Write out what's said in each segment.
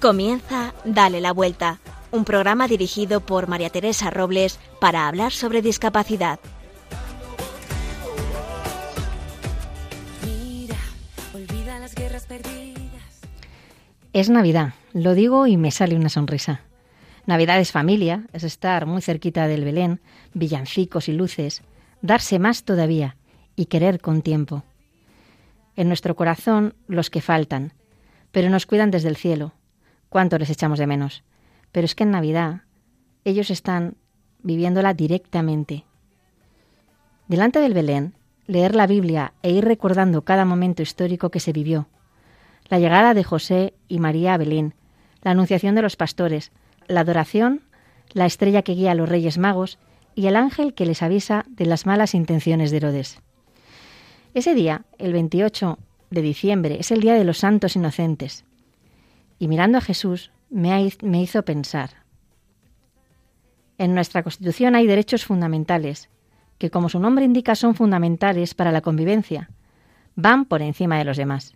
Comienza Dale la Vuelta, un programa dirigido por María Teresa Robles para hablar sobre discapacidad. Es Navidad, lo digo y me sale una sonrisa. Navidad es familia, es estar muy cerquita del Belén, villancicos y luces, darse más todavía y querer con tiempo. En nuestro corazón los que faltan, pero nos cuidan desde el cielo, cuánto les echamos de menos. Pero es que en Navidad ellos están viviéndola directamente. Delante del Belén, leer la Biblia e ir recordando cada momento histórico que se vivió. La llegada de José y María a Belén, la anunciación de los pastores, la adoración, la estrella que guía a los Reyes Magos y el ángel que les avisa de las malas intenciones de Herodes. Ese día, el 28 de diciembre, es el Día de los Santos Inocentes y mirando a Jesús me, hizo pensar. En nuestra Constitución hay derechos fundamentales, que como su nombre indica son fundamentales para la convivencia, van por encima de los demás.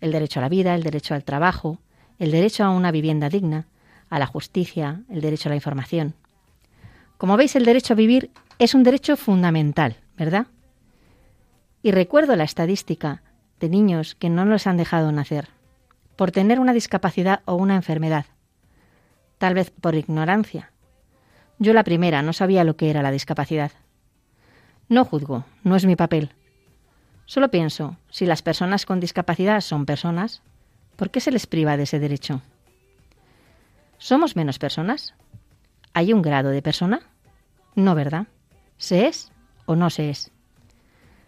El derecho a la vida, el derecho al trabajo, el derecho a una vivienda digna, a la justicia, el derecho a la información. Como veis, el derecho a vivir es un derecho fundamental, ¿verdad? Y recuerdo la estadística de niños que no nos han dejado nacer por tener una discapacidad o una enfermedad, tal vez por ignorancia. Yo la primera no sabía lo que era la discapacidad. No juzgo, no es mi papel. Solo pienso, si las personas con discapacidad son personas, ¿por qué se les priva de ese derecho? ¿Somos menos personas? ¿Hay un grado de persona? No, ¿verdad? ¿Se es o no se es?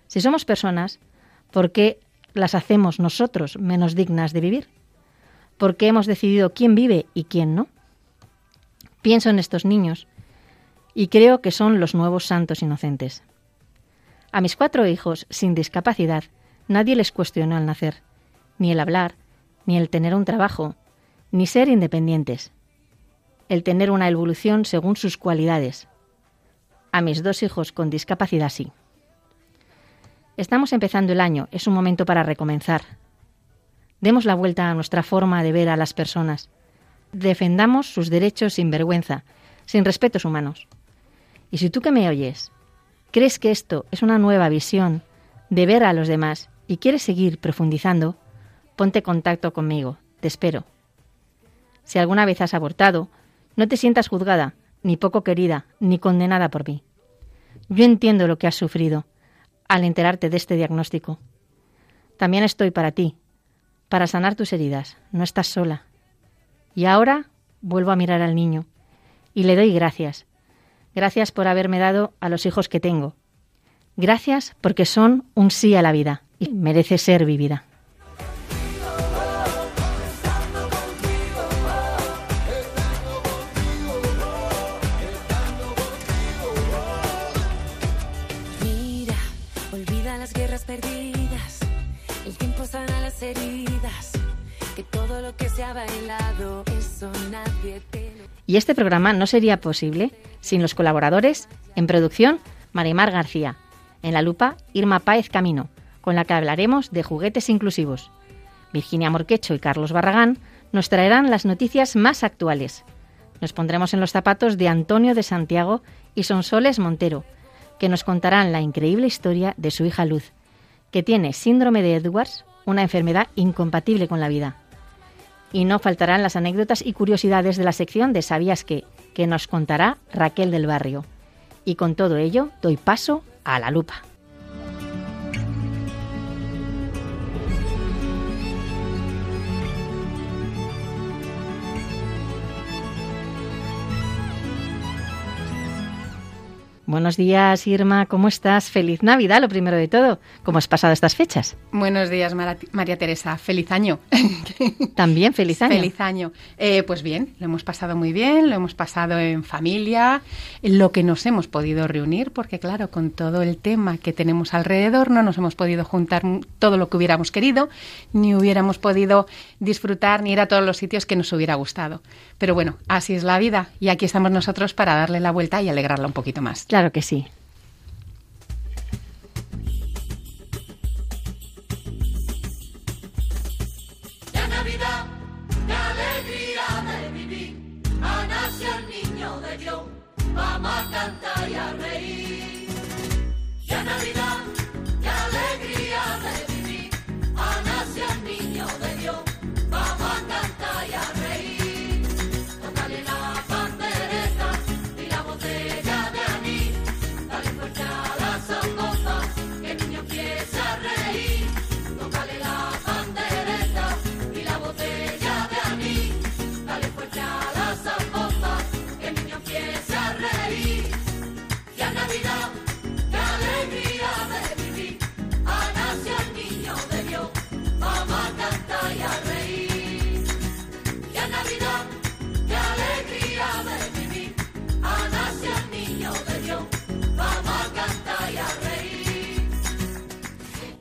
Si somos personas, ¿por qué las hacemos nosotros menos dignas de vivir? Porque hemos decidido quién vive y quién no. Pienso en estos niños y creo que son los nuevos santos inocentes. A mis cuatro hijos sin discapacidad nadie les cuestionó al nacer, ni el hablar, ni el tener un trabajo, ni ser independientes, el tener una evolución según sus cualidades. A mis dos hijos con discapacidad sí. Estamos empezando el año, es un momento para recomenzar, Demos la vuelta a nuestra forma de ver a las personas. Defendamos sus derechos sin vergüenza, sin respetos humanos. Y si tú que me oyes crees que esto es una nueva visión de ver a los demás y quieres seguir profundizando, ponte contacto conmigo. Te espero. Si alguna vez has abortado, no te sientas juzgada, ni poco querida, ni condenada por mí. Yo entiendo lo que has sufrido al enterarte de este diagnóstico. También estoy para ti, para sanar tus heridas. No estás sola. Y ahora vuelvo a mirar al niño y le doy gracias. Gracias por haberme dado a los hijos que tengo. Gracias porque son un sí a la vida y merece ser vivida. Y este programa no sería posible sin los colaboradores en producción Marimar García, en la lupa Irma Páez Camino, con la que hablaremos de juguetes inclusivos. Virginia Morquecho y Carlos Barragán nos traerán las noticias más actuales. Nos pondremos en los zapatos de Antonio de Santiago y Sonsoles Montero, que nos contarán la increíble historia de su hija Luz, que tiene síndrome de Edwards, una enfermedad incompatible con la vida. Y no faltarán las anécdotas y curiosidades de la sección de Sabías qué, que nos contará Raquel del Barrio. Y con todo ello doy paso a la lupa. Buenos días, Irma, ¿cómo estás? Feliz Navidad, lo primero de todo. ¿Cómo has pasado estas fechas? Buenos días, María Teresa. Feliz año. También feliz año. Feliz año. Eh, pues bien, lo hemos pasado muy bien, lo hemos pasado en familia, lo que nos hemos podido reunir, porque claro, con todo el tema que tenemos alrededor, no nos hemos podido juntar todo lo que hubiéramos querido, ni hubiéramos podido disfrutar ni ir a todos los sitios que nos hubiera gustado. Pero bueno, así es la vida y aquí estamos nosotros para darle la vuelta y alegrarla un poquito más. Claro que sí. La Navidad, la alegría de vivir, ha nacido el niño de Dios, vamos a cantar.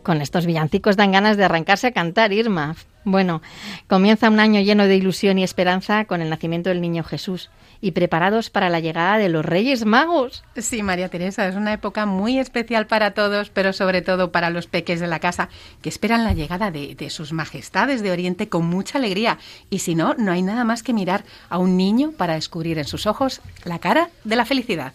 Con estos villancicos dan ganas de arrancarse a cantar, Irma. Bueno, comienza un año lleno de ilusión y esperanza con el nacimiento del niño Jesús y preparados para la llegada de los Reyes Magos. Sí, María Teresa, es una época muy especial para todos, pero sobre todo para los peques de la casa, que esperan la llegada de, de sus majestades de Oriente con mucha alegría. Y si no, no hay nada más que mirar a un niño para descubrir en sus ojos la cara de la felicidad.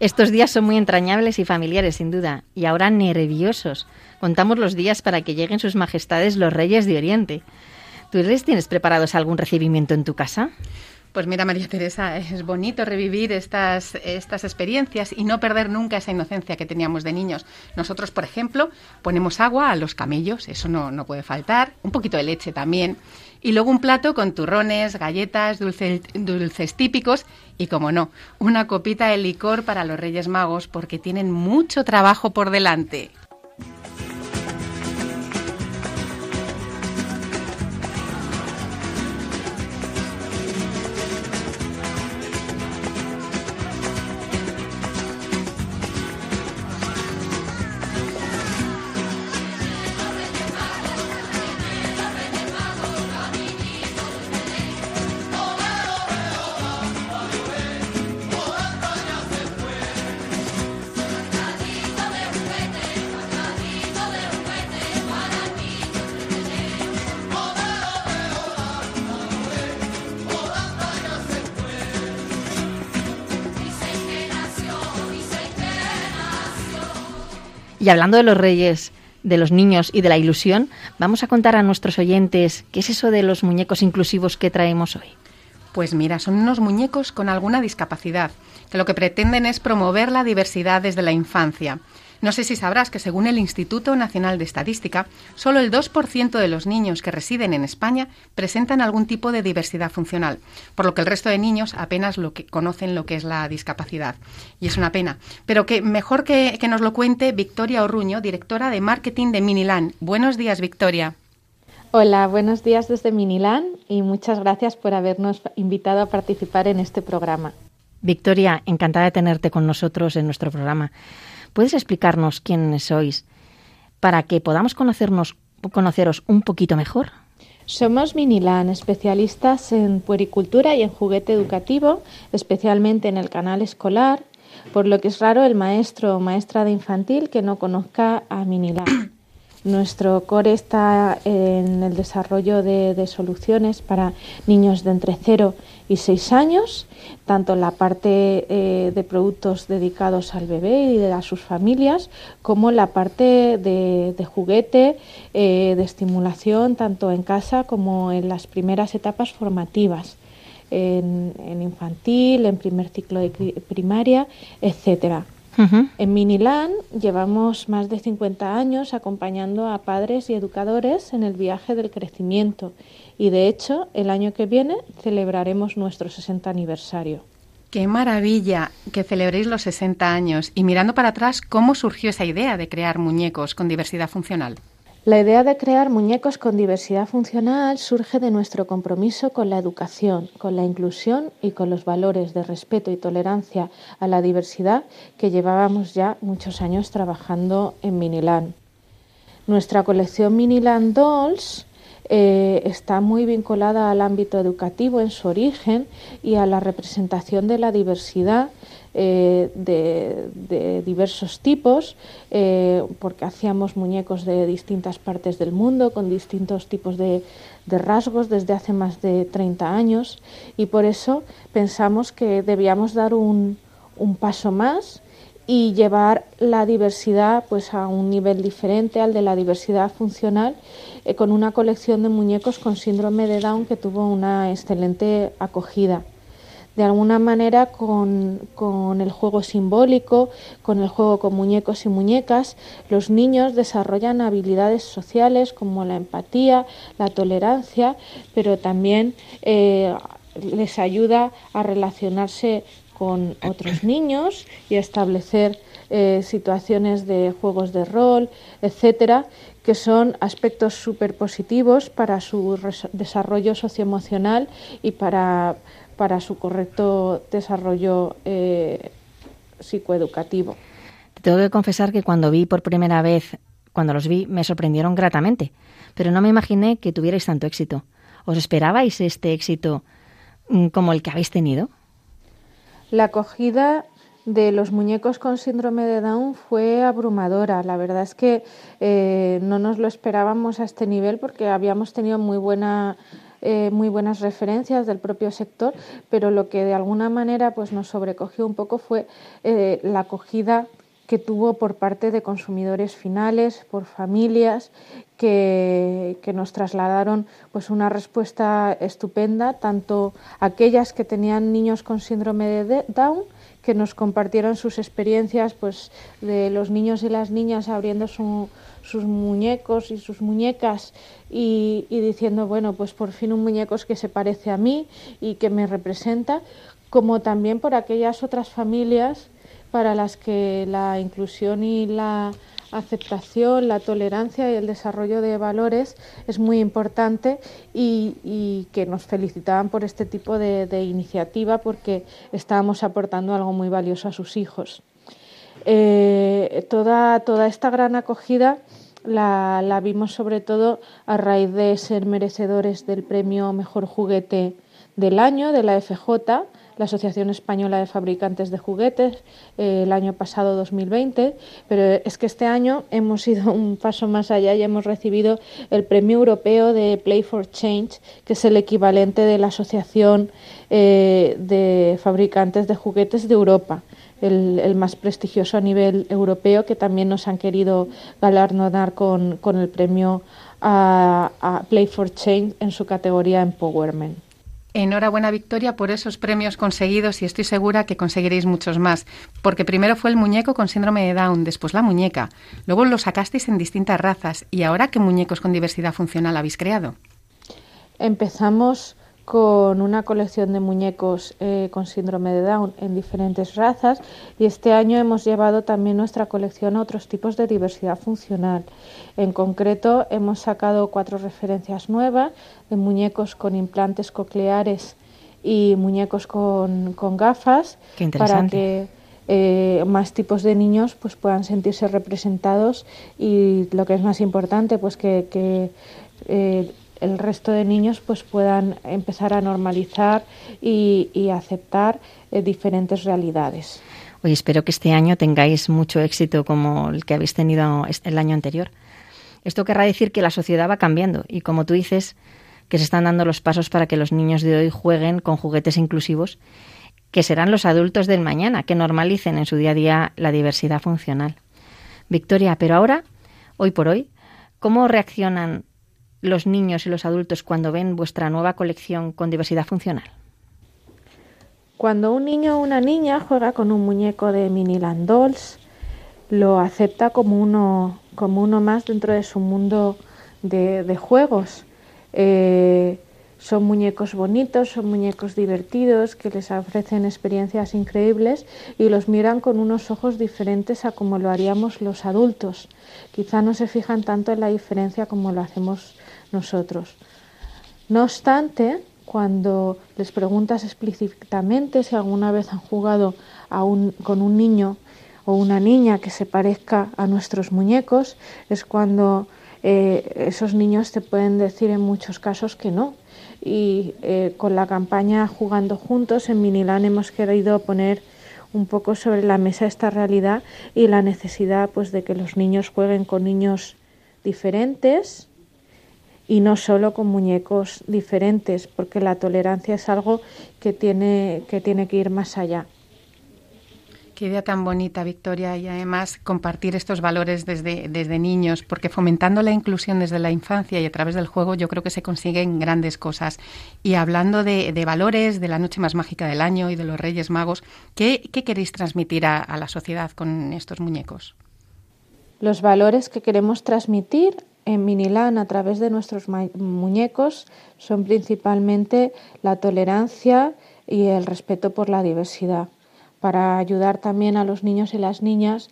Estos días son muy entrañables y familiares, sin duda, y ahora nerviosos. Contamos los días para que lleguen sus majestades los reyes de Oriente. ¿Tú les tienes preparados algún recibimiento en tu casa? Pues mira, María Teresa, es bonito revivir estas, estas experiencias y no perder nunca esa inocencia que teníamos de niños. Nosotros, por ejemplo, ponemos agua a los camellos, eso no, no puede faltar, un poquito de leche también, y luego un plato con turrones, galletas, dulces típicos y, como no, una copita de licor para los Reyes Magos porque tienen mucho trabajo por delante. Hablando de los reyes, de los niños y de la ilusión, vamos a contar a nuestros oyentes qué es eso de los muñecos inclusivos que traemos hoy. Pues mira, son unos muñecos con alguna discapacidad, que lo que pretenden es promover la diversidad desde la infancia. No sé si sabrás que según el Instituto Nacional de Estadística, solo el 2% de los niños que residen en España presentan algún tipo de diversidad funcional, por lo que el resto de niños apenas lo que conocen lo que es la discapacidad. Y es una pena. Pero que mejor que, que nos lo cuente Victoria Orruño, directora de marketing de Minilan. Buenos días, Victoria. Hola, buenos días desde Minilan y muchas gracias por habernos invitado a participar en este programa. Victoria, encantada de tenerte con nosotros en nuestro programa. ¿Puedes explicarnos quiénes sois para que podamos conocernos, conoceros un poquito mejor? Somos Minilan, especialistas en puericultura y en juguete educativo, especialmente en el canal escolar, por lo que es raro el maestro o maestra de infantil que no conozca a Minilan. Nuestro core está en el desarrollo de, de, soluciones para niños de entre 0 y 6 años, tanto la parte eh, de productos dedicados al bebé y de, a sus familias, como la parte de, de juguete, eh, de estimulación, tanto en casa como en las primeras etapas formativas. En, en infantil, en primer ciclo de primaria, etcétera. Uh -huh. En Minilan llevamos más de 50 años acompañando a padres y educadores en el viaje del crecimiento y de hecho el año que viene celebraremos nuestro 60 aniversario. Qué maravilla que celebréis los 60 años y mirando para atrás, ¿cómo surgió esa idea de crear muñecos con diversidad funcional? La idea de crear muñecos con diversidad funcional surge de nuestro compromiso con la educación, con la inclusión y con los valores de respeto y tolerancia a la diversidad que llevábamos ya muchos años trabajando en Miniland. Nuestra colección Miniland Dolls eh, está muy vinculada al ámbito educativo en su origen y a la representación de la diversidad eh, de, diversos tipos, eh, porque hacíamos muñecos de distintas partes del mundo, con distintos tipos de, rasgos desde hace más de 30 años, y por eso pensamos que debíamos dar un, paso más y llevar la diversidad pues a un nivel diferente al de la diversidad funcional eh, con una colección de muñecos con síndrome de Down que tuvo una excelente acogida. De alguna manera con, el juego simbólico, con el juego con muñecos y muñecas, los niños desarrollan habilidades sociales como la empatía, la tolerancia, pero también eh, les ayuda a relacionarse con otros niños y establecer eh, situaciones de juegos de rol, etcétera, que son aspectos súper positivos para su desarrollo socioemocional y para para su correcto desarrollo eh, psicoeducativo. Te tengo que confesar que cuando vi por primera vez, cuando los vi, me sorprendieron gratamente, pero no me imaginé que tuvierais tanto éxito. ¿Os esperabais este éxito mm, como el que habéis tenido? La acogida de los muñecos con síndrome de Down fue abrumadora. La verdad es que eh, no nos lo esperábamos a este nivel porque habíamos tenido muy buena eh, muy buenas referencias del propio sector, pero lo que de alguna manera pues, nos sobrecogió un poco fue eh, la acogida que tuvo por parte de consumidores finales, por familias que, nos trasladaron pues una respuesta estupenda, tanto aquellas que tenían niños con síndrome de Down, que nos compartieron sus experiencias pues de los niños y las niñas abriendo sus muñecos y sus muñecas y, diciendo, bueno, pues por fin un muñeco que se parece a mí y que me representa, como también por aquellas otras familias para las que la inclusión y la aceptación, la tolerancia y el desarrollo de valores es muy importante y, que nos felicitaban por este tipo de, iniciativa porque estábamos aportando algo muy valioso a sus hijos. Eh, toda, toda esta gran acogida la, la, vimos sobre todo a raíz de ser merecedores del premio Mejor Juguete del año de la FJ la Asociación Española de Fabricantes de Juguetes eh, el año pasado 2020, pero es que este año hemos ido un paso más allá y hemos recibido el Premio Europeo de Play for Change, que es el equivalente de la Asociación eh, de Fabricantes de Juguetes de Europa. El, más prestigioso a nivel europeo, que también nos han querido galardonar con, con el premio a, a Play for Change en su categoría Empowerment. Enhorabuena Victoria por esos premios conseguidos y estoy segura que conseguiréis muchos más, porque primero fue el muñeco con síndrome de Down, después la muñeca, luego lo sacasteis en distintas razas y ahora qué muñecos con diversidad funcional habéis creado. Empezamos con una colección de muñecos eh, con síndrome de Down en diferentes razas y este año hemos llevado también nuestra colección a otros tipos de diversidad funcional. En concreto, hemos sacado cuatro referencias nuevas de muñecos con implantes cocleares y muñecos con, gafas para que eh, más tipos de niños pues puedan sentirse representados y lo que es más importante pues que, eh, el resto de niños pues puedan empezar a normalizar y, aceptar eh, diferentes realidades. Oye, espero que este año tengáis mucho éxito como el que habéis tenido el año anterior. Esto querrá decir que la sociedad va cambiando y, como tú dices, que se están dando los pasos para que los niños de hoy jueguen con juguetes inclusivos, que serán los adultos del mañana, que normalicen en su día a día la diversidad funcional. Victoria, pero ahora, hoy por hoy, ¿cómo reaccionan los niños y los adultos cuando ven vuestra nueva colección con diversidad funcional? Cuando un niño o una niña juega con un muñeco de Miniland Dolls, lo acepta como uno, como uno más dentro de su mundo de, juegos. Eh, son muñecos bonitos, son muñecos divertidos, que les ofrecen experiencias increíbles y los miran con unos ojos diferentes a como lo haríamos los adultos. Quizá no se fijan tanto en la diferencia como lo hacemos nosotros. No obstante, cuando les preguntas explícitamente si alguna vez han jugado con un niño o una niña que se parezca a nuestros muñecos, es cuando eh, esos niños te pueden decir en muchos casos que no, y eh, con la campaña Jugando Juntos en Minilán hemos querido poner un poco sobre la mesa esta realidad y la necesidad pues de que los niños jueguen con niños diferentes y no solo con muñecos diferentes, porque la tolerancia es algo que tiene que, tiene que ir más allá. Qué idea tan bonita, Victoria, y además compartir estos valores desde, desde niños, porque fomentando la inclusión desde la infancia y a través del juego yo creo que se consiguen grandes cosas. Y hablando de, valores, de la noche más mágica del año y de los Reyes Magos, ¿qué, queréis transmitir a, la sociedad con estos muñecos? Los valores que queremos transmitir en Minilán a través de nuestros muñecos son principalmente la tolerancia y el respeto por la diversidad para ayudar también a los niños y las niñas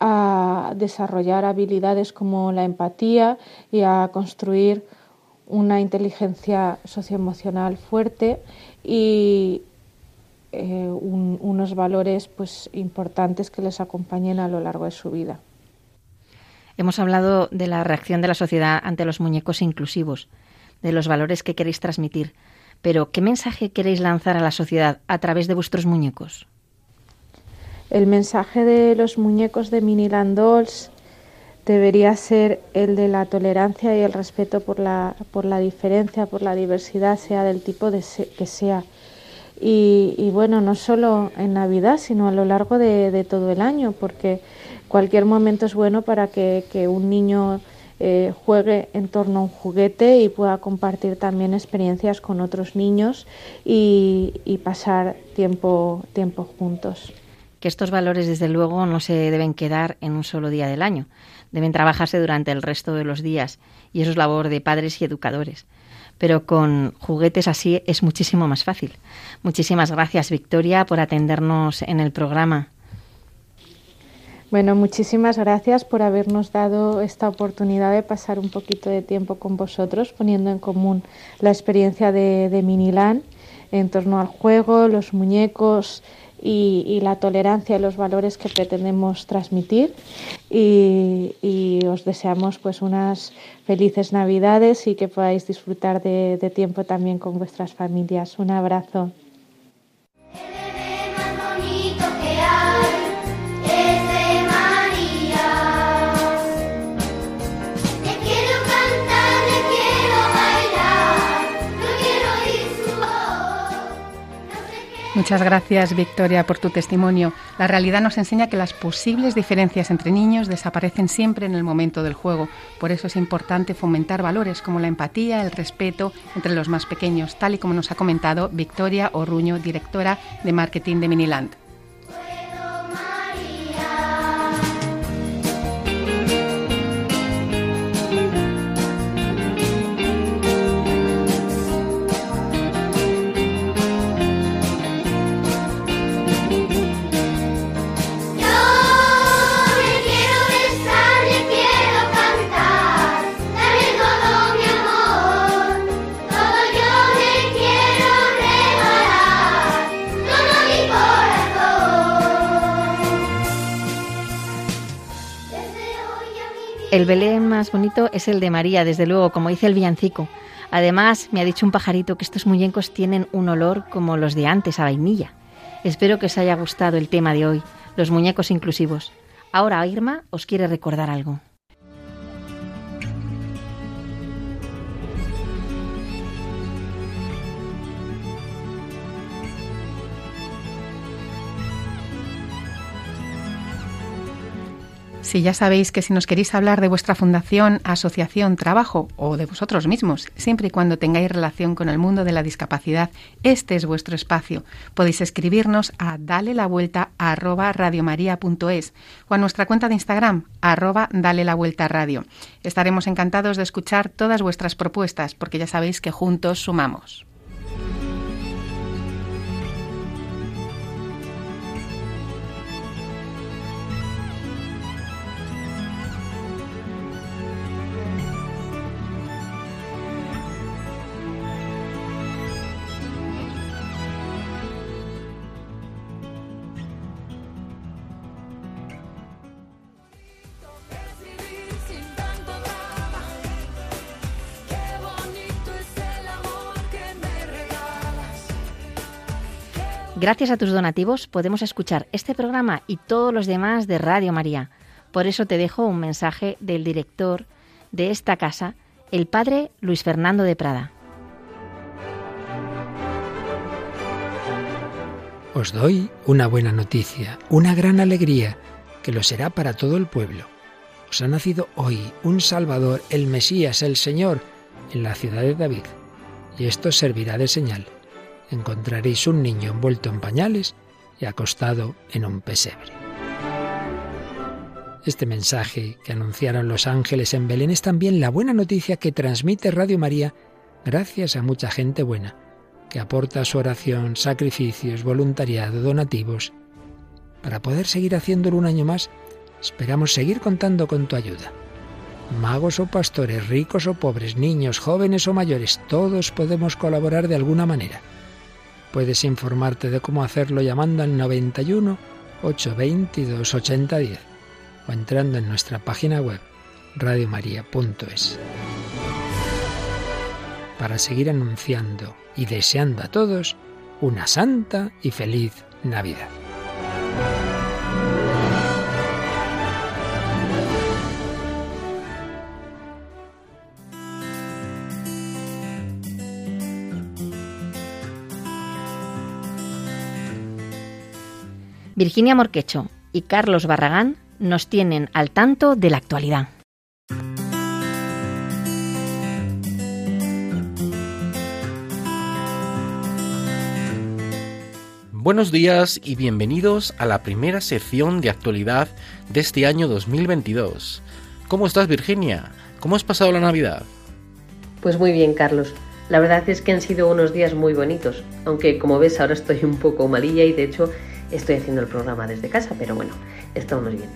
a desarrollar habilidades como la empatía y a construir una inteligencia socioemocional fuerte y eh, unos valores pues importantes que les acompañen a lo largo de su vida. Hemos hablado de la reacción de la sociedad ante los muñecos inclusivos, de los valores que queréis transmitir, pero ¿qué mensaje queréis lanzar a la sociedad a través de vuestros muñecos? El mensaje de los muñecos de Miniland Dolls debería ser el de la tolerancia y el respeto por la, por la diferencia, por la diversidad, sea del tipo de que sea. Y, bueno, no solo en Navidad, sino a lo largo de, todo el año, porque cualquier momento es bueno para que, un niño eh, juegue en torno a un juguete y pueda compartir también experiencias con otros niños y, y pasar tiempo, tiempo juntos que estos valores, desde luego, no se deben quedar en un solo día del año. Deben trabajarse durante el resto de los días y eso es labor de padres y educadores. Pero con juguetes así es muchísimo más fácil. Muchísimas gracias, Victoria, por atendernos en el programa. Bueno, muchísimas gracias por habernos dado esta oportunidad de pasar un poquito de tiempo con vosotros, poniendo en común la experiencia de, de Minilán en torno al juego, los muñecos, y, la tolerancia y los valores que pretendemos transmitir y, os deseamos pues unas felices navidades y que podáis disfrutar de tiempo también con vuestras familias. Un abrazo. Muchas gracias, Victoria, por tu testimonio. La realidad nos enseña que las posibles diferencias entre niños desaparecen siempre en el momento del juego. Por eso es importante fomentar valores como la empatía, el respeto entre los más pequeños, tal y como nos ha comentado Victoria Orruño, directora de marketing de Miniland. El Belén más bonito es el de María, desde luego, como dice el villancico. Además, me ha dicho un pajarito que estos muñecos tienen un olor como los de antes, a vainilla. Espero que os haya gustado el tema de hoy, los muñecos inclusivos. Ahora Irma os quiere recordar algo. Sí, ya sabéis que si nos queréis hablar de vuestra fundación, asociación, trabajo o de vosotros mismos, siempre y cuando tengáis relación con el mundo de la discapacidad, este es vuestro espacio. Podéis escribirnos a dale la vuelta o a nuestra cuenta de Instagram arroba dale la vuelta radio. Estaremos encantados de escuchar todas vuestras propuestas porque ya sabéis que juntos sumamos. Gracias a tus donativos podemos escuchar este programa y todos los demás de Radio María. Por eso te dejo un mensaje del director de esta casa, el padre Luis Fernando de Prada. Os doy una buena noticia, una gran alegría, que lo será para todo el pueblo. Os ha nacido hoy un Salvador, el Mesías, el Señor, en la ciudad de David. Y esto servirá de señal encontraréis un niño envuelto en pañales y acostado en un pesebre. Este mensaje que anunciaron los ángeles en Belén es también la buena noticia que transmite Radio María gracias a mucha gente buena, que aporta su oración, sacrificios, voluntariado, donativos. Para poder seguir haciéndolo un año más, esperamos seguir contando con tu ayuda. Magos o pastores, ricos o pobres, niños, jóvenes o mayores, todos podemos colaborar de alguna manera. Puedes informarte de cómo hacerlo llamando al 91 822 8010 o entrando en nuestra página web radiomaria.es. Para seguir anunciando y deseando a todos una santa y feliz Navidad. Virginia Morquecho y Carlos Barragán nos tienen al tanto de la actualidad. Buenos días y bienvenidos a la primera sección de actualidad de este año 2022. ¿Cómo estás Virginia? ¿Cómo has pasado la Navidad? Pues muy bien, Carlos. La verdad es que han sido unos días muy bonitos, aunque como ves ahora estoy un poco malilla y de hecho Estoy haciendo el programa desde casa, pero bueno, estamos bien.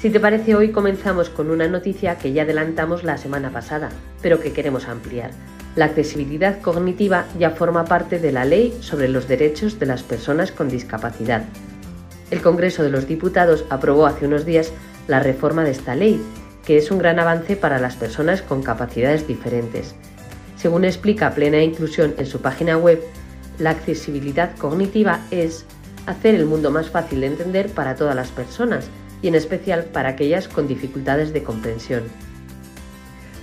Si te parece, hoy comenzamos con una noticia que ya adelantamos la semana pasada, pero que queremos ampliar. La accesibilidad cognitiva ya forma parte de la ley sobre los derechos de las personas con discapacidad. El Congreso de los Diputados aprobó hace unos días la reforma de esta ley, que es un gran avance para las personas con capacidades diferentes. Según explica Plena Inclusión en su página web, la accesibilidad cognitiva es hacer el mundo más fácil de entender para todas las personas y en especial para aquellas con dificultades de comprensión.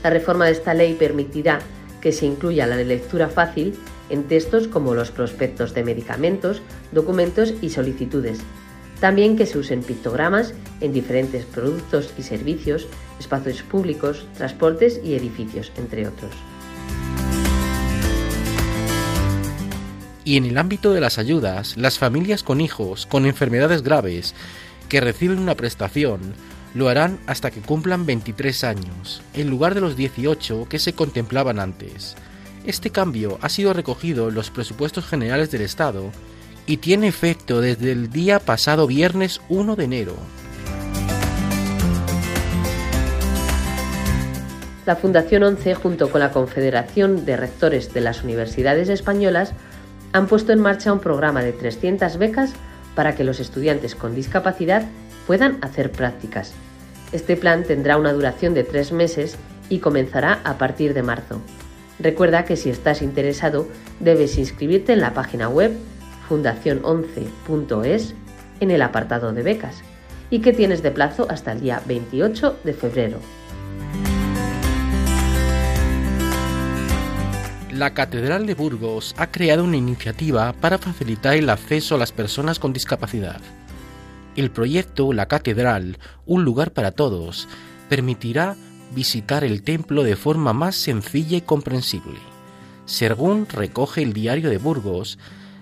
La reforma de esta ley permitirá que se incluya la lectura fácil en textos como los prospectos de medicamentos, documentos y solicitudes. También que se usen pictogramas en diferentes productos y servicios, espacios públicos, transportes y edificios, entre otros. Y en el ámbito de las ayudas, las familias con hijos con enfermedades graves que reciben una prestación lo harán hasta que cumplan 23 años, en lugar de los 18 que se contemplaban antes. Este cambio ha sido recogido en los presupuestos generales del Estado y tiene efecto desde el día pasado viernes 1 de enero. La Fundación 11, junto con la Confederación de Rectores de las Universidades Españolas, han puesto en marcha un programa de 300 becas para que los estudiantes con discapacidad puedan hacer prácticas. Este plan tendrá una duración de tres meses y comenzará a partir de marzo. Recuerda que si estás interesado debes inscribirte en la página web fundacion11.es en el apartado de becas y que tienes de plazo hasta el día 28 de febrero. La Catedral de Burgos ha creado una iniciativa para facilitar el acceso a las personas con discapacidad. El proyecto La Catedral, un lugar para todos, permitirá visitar el templo de forma más sencilla y comprensible. Según recoge el diario de Burgos,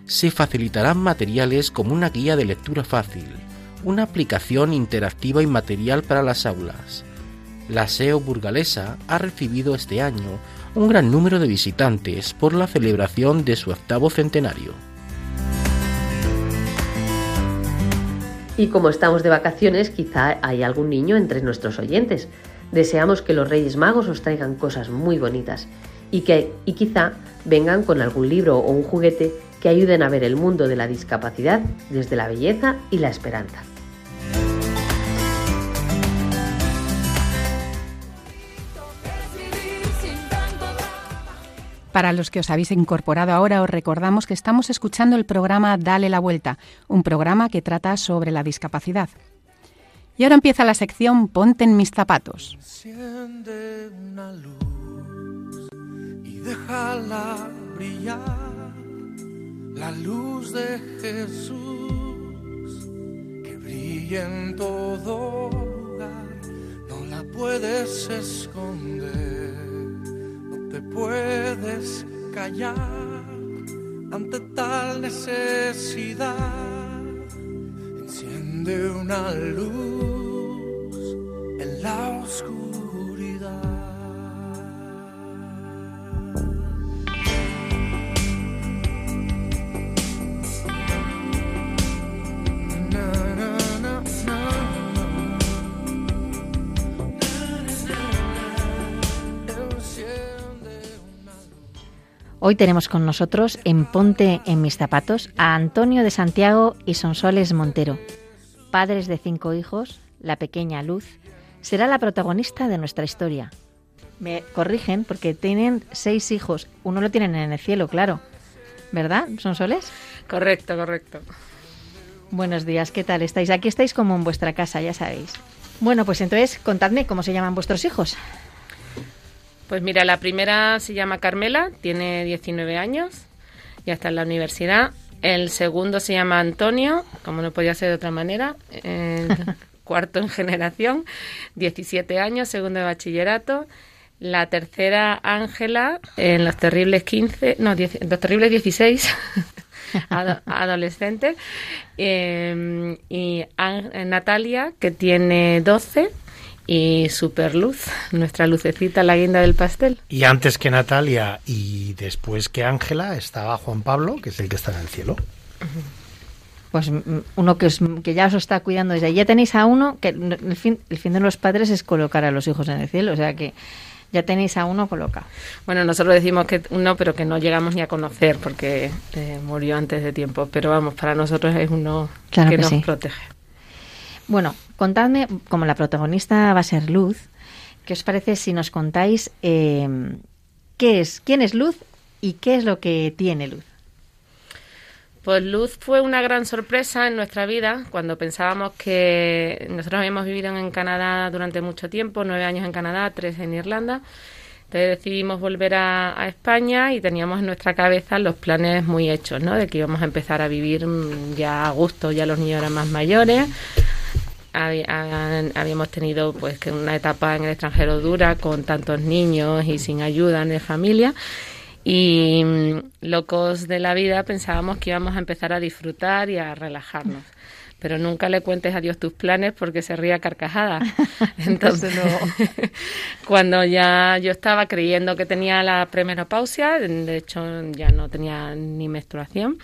se facilitarán materiales como una guía de lectura fácil, una aplicación interactiva y material para las aulas. La SEO burgalesa ha recibido este año un gran número de visitantes por la celebración de su octavo centenario. Y como estamos de vacaciones, quizá hay algún niño entre nuestros oyentes. Deseamos que los Reyes Magos os traigan cosas muy bonitas y que y quizá vengan con algún libro o un juguete que ayuden a ver el mundo de la discapacidad desde la belleza y la esperanza. Para los que os habéis incorporado ahora, os recordamos que estamos escuchando el programa Dale la Vuelta, un programa que trata sobre la discapacidad. Y ahora empieza la sección Ponte en mis zapatos. Enciende una luz y déjala brillar, la luz de Jesús que brilla en todo lugar, no la puedes esconder, te puedes callar ante tal necesidad. Enciende una luz en la oscuridad. Hoy tenemos con nosotros en Ponte en mis zapatos a Antonio de Santiago y Sonsoles Montero. Padres de cinco hijos, la pequeña Luz será la protagonista de nuestra historia. Me corrigen porque tienen seis hijos. Uno lo tienen en el cielo, claro. ¿Verdad, Sonsoles? Correcto, correcto. Buenos días, ¿qué tal estáis? Aquí estáis como en vuestra casa, ya sabéis. Bueno, pues entonces contadme cómo se llaman vuestros hijos. Pues mira, la primera se llama Carmela, tiene 19 años, ya está en la universidad. El segundo se llama Antonio, como no podía ser de otra manera, cuarto en generación, 17 años, segundo de bachillerato. La tercera, Ángela, en los terribles 15, no, 10 los terribles 16, ado- adolescente. Eh, y Natalia, que tiene 12. Y Superluz, nuestra lucecita, la guinda del pastel. Y antes que Natalia y después que Ángela estaba Juan Pablo, que es el que está en el cielo. Pues mm, uno que, os- que ya os está cuidando desde ahí. Ya tenéis a uno que el fin, el fin de los padres es colocar a los hijos en el cielo. O sea que ya tenéis a uno colocado. Bueno, nosotros decimos que uno, pero que no llegamos ni a conocer porque eh, murió antes de tiempo. Pero vamos, para nosotros es uno Claro que, que nos sí. protege. Bueno, contadme, como la protagonista va a ser Luz, ¿qué os parece si nos contáis eh, qué es, quién es Luz y qué es lo que tiene Luz? Pues Luz fue una gran sorpresa en nuestra vida cuando pensábamos que nosotros habíamos vivido en Canadá durante mucho tiempo, nueve años en Canadá, tres en Irlanda. Entonces decidimos volver a, a España y teníamos en nuestra cabeza los planes muy hechos, ¿no? De que íbamos a empezar a vivir mm, ya a gusto, ya los niños eran más mayores. Habíamos tenido pues que una etapa en el extranjero dura con tantos niños y sin ayuda la familia y mm, locos de la vida pensábamos que íbamos a empezar a disfrutar y a relajarnos. Pero nunca le cuentes a Dios tus planes porque se ría a carcajadas. Entonces, cuando ya yo estaba creyendo que tenía la premenopausia, de hecho ya no tenía ni menstruación,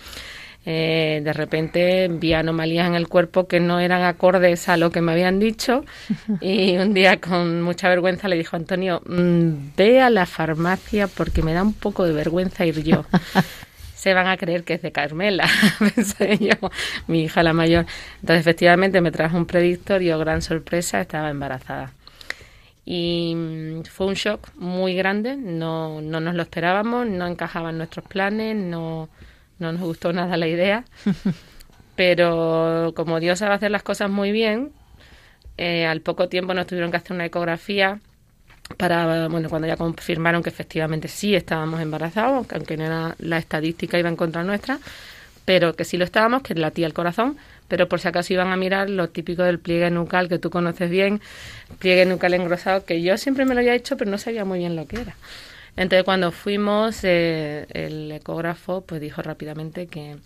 eh, de repente vi anomalías en el cuerpo que no eran acordes a lo que me habían dicho y un día con mucha vergüenza le dijo Antonio, "Mm, ve a la farmacia porque me da un poco de vergüenza ir yo. Se van a creer que es de Carmela, pensé yo, mi hija la mayor. Entonces efectivamente me trajo un predictorio, gran sorpresa, estaba embarazada. Y mm, fue un shock muy grande, no, no nos lo esperábamos, no encajaba en nuestros planes, no, no nos gustó nada la idea. Pero como Dios sabe hacer las cosas muy bien, eh, al poco tiempo nos tuvieron que hacer una ecografía para, bueno, cuando ya confirmaron que efectivamente sí estábamos embarazados, aunque no era la estadística iba en contra nuestra, pero que sí lo estábamos, que latía el corazón, pero por si acaso iban a mirar lo típico del pliegue nucal que tú conoces bien, pliegue nucal engrosado, que yo siempre me lo había hecho, pero no sabía muy bien lo que era. Entonces cuando fuimos, eh, el ecógrafo pues dijo rápidamente que,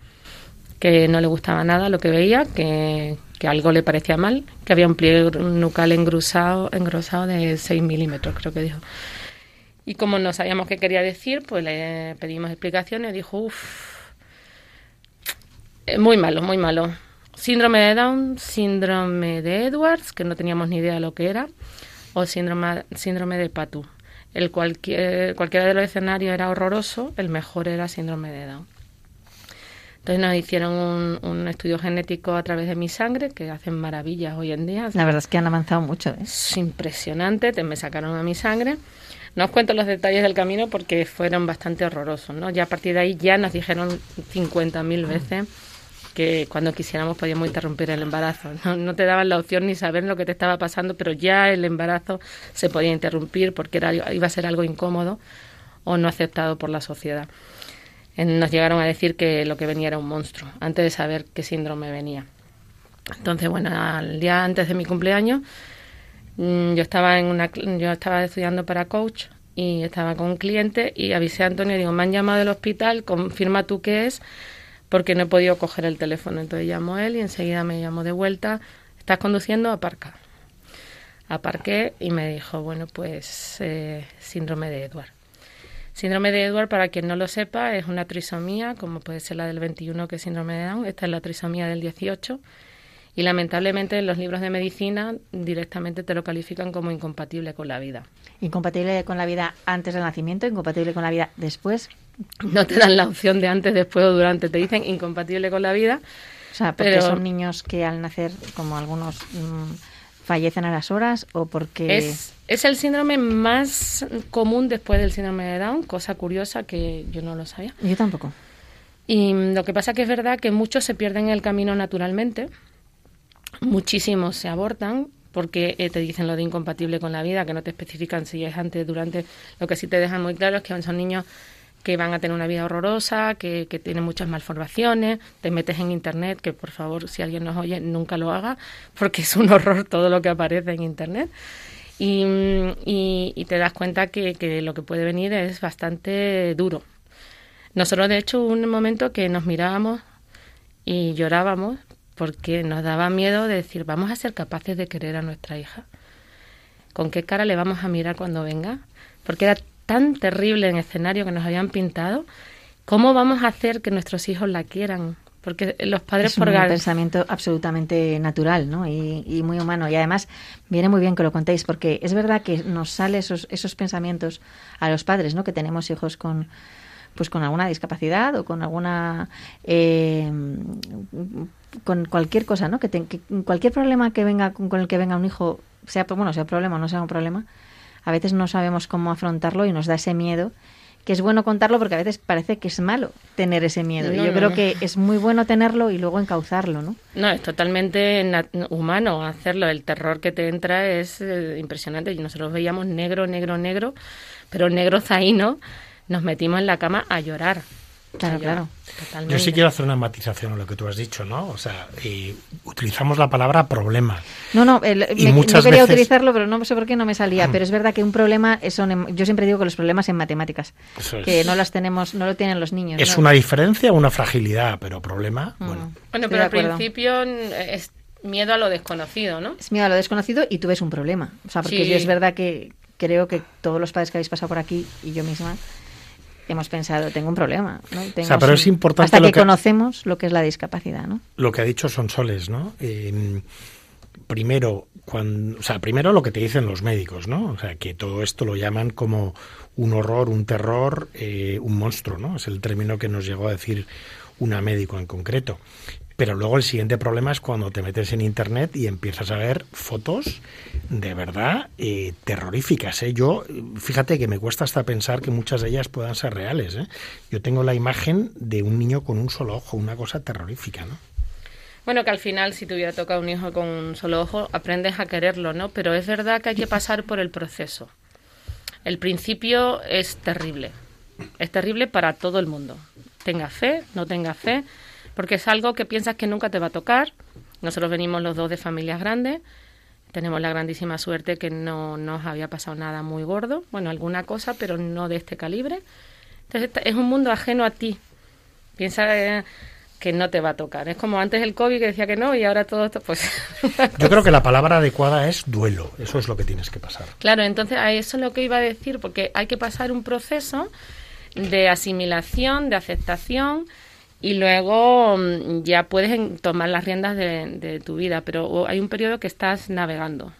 que no le gustaba nada lo que veía, que, que algo le parecía mal, que había un pliegue nucal engrosado, engrosado de 6 milímetros, creo que dijo. Y como no sabíamos qué quería decir, pues le pedimos explicaciones. Dijo, uff, muy malo, muy malo. Síndrome de Down, síndrome de Edwards, que no teníamos ni idea de lo que era, o síndrome, síndrome de Patu. El cualquier, cualquiera de los escenarios era horroroso, el mejor era síndrome de Down. Entonces nos hicieron un, un, estudio genético a través de mi sangre, que hacen maravillas hoy en día. La verdad es que han avanzado mucho. ¿eh? Es impresionante, te me sacaron a mi sangre. No os cuento los detalles del camino porque fueron bastante horrorosos, ¿no? Ya a partir de ahí ya nos dijeron 50.000 veces que cuando quisiéramos podíamos interrumpir el embarazo. No, no, te daban la opción ni saber lo que te estaba pasando, pero ya el embarazo se podía interrumpir porque era, iba a ser algo incómodo o no aceptado por la sociedad. Nos llegaron a decir que lo que venía era un monstruo, antes de saber qué síndrome venía. Entonces, bueno, al día antes de mi cumpleaños, yo estaba en una yo estaba estudiando para coach y estaba con un cliente y avisé a Antonio digo me han llamado del hospital confirma tú qué es porque no he podido coger el teléfono entonces llamó él y enseguida me llamó de vuelta estás conduciendo aparca aparqué y me dijo bueno pues eh, síndrome de Edward síndrome de Edward para quien no lo sepa es una trisomía como puede ser la del 21 que es síndrome de Down esta es la trisomía del 18 y lamentablemente en los libros de medicina directamente te lo califican como incompatible con la vida. ¿Incompatible con la vida antes del nacimiento? ¿Incompatible con la vida después? No te dan la opción de antes, después o durante, te dicen incompatible con la vida. O sea, porque pero son niños que al nacer, como algunos, mmm, fallecen a las horas o porque... Es, es el síndrome más común después del síndrome de Down, cosa curiosa que yo no lo sabía. Yo tampoco. Y lo que pasa que es verdad que muchos se pierden el camino naturalmente, muchísimos se abortan porque eh, te dicen lo de incompatible con la vida, que no te especifican si es antes, durante. Lo que sí te dejan muy claro es que son niños que van a tener una vida horrorosa, que, que tienen muchas malformaciones, te metes en Internet, que por favor, si alguien nos oye, nunca lo haga, porque es un horror todo lo que aparece en Internet. Y, y, te das cuenta que, que lo que puede venir es bastante duro. Nosotros, de hecho, hubo un momento que nos mirábamos y llorábamos porque nos daba miedo de decir, vamos a ser capaces de querer a nuestra hija. ¿Con qué cara le vamos a mirar cuando venga? Porque era tan terrible el escenario que nos habían pintado. ¿Cómo vamos a hacer que nuestros hijos la quieran? Porque los padres es un pensamiento absolutamente natural ¿no? y, y, muy humano. Y además viene muy bien que lo contéis, porque es verdad que nos salen esos, esos pensamientos a los padres, ¿no? que tenemos hijos con, pues con alguna discapacidad o con alguna eh, con cualquier cosa, ¿no? Que, te, que, cualquier problema que venga con el que venga un hijo, sea bueno, sea problema o no sea un problema, a veces no sabemos cómo afrontarlo y nos da ese miedo que es bueno contarlo porque a veces parece que es malo tener ese miedo. No, y yo no, creo no. que es muy bueno tenerlo y luego encauzarlo, ¿no? No, es totalmente humano hacerlo. El terror que te entra es eh, impresionante. Y nosotros veíamos negro, negro, negro, pero negro zaino. Nos metimos en la cama a llorar. Claro, claro. Totalmente. Yo sí quiero hacer una matización a lo que tú has dicho, ¿no? O sea, y utilizamos la palabra problema. No, no, el, y me, muchas no quería veces... utilizarlo, pero no sé por qué no me salía. Mm. Pero es verdad que un problema son, yo siempre digo que los problemas en matemáticas, Eso es. que no las tenemos, no lo tienen los niños. Es ¿no? una diferencia, una fragilidad, pero problema, mm. bueno. Bueno, pero al principio es miedo a lo desconocido, ¿no? Es miedo a lo desconocido y tú ves un problema. O sea, porque sí. yo es verdad que creo que todos los padres que habéis pasado por aquí y yo misma hemos pensado, tengo un problema. ¿no? Tengo o sea, pero es importante hasta que, que, conocemos lo que es la discapacidad, ¿no? Lo que ha dicho Sonsoles, ¿no? Eh, primero, cuando, o sea, primero lo que te dicen los médicos, ¿no? O sea, que todo esto lo llaman como un horror, un terror, eh, un monstruo, ¿no? Es el término que nos llegó a decir una médico en concreto. Pero luego el siguiente problema es cuando te metes en internet y empiezas a ver fotos de verdad eh, terroríficas. ¿eh? Yo, fíjate que me cuesta hasta pensar que muchas de ellas puedan ser reales. ¿eh? Yo tengo la imagen de un niño con un solo ojo, una cosa terrorífica, ¿no? Bueno, que al final, si te hubiera tocado un hijo con un solo ojo, aprendes a quererlo, ¿no? Pero es verdad que hay que pasar por el proceso. El principio es terrible. Es terrible para todo el mundo. Tenga fe, no tenga fe porque es algo que piensas que nunca te va a tocar, Nosotros venimos los dos de familias grandes, tenemos la grandísima suerte que no nos había pasado nada muy gordo, bueno, alguna cosa, pero no de este calibre. Entonces es un mundo ajeno a ti. Piensa eh, que no te va a tocar. Es como antes el COVID que decía que no y ahora todo esto, pues... Yo creo que la palabra adecuada es duelo. Eso es lo que tienes que pasar. Claro, entonces a eso es lo que iba a decir, porque hay que pasar un proceso de asimilación, de aceptación y luego mm, ya puedes tomar las riendas de, de tu vida, pero hay un periodo que estás navegando,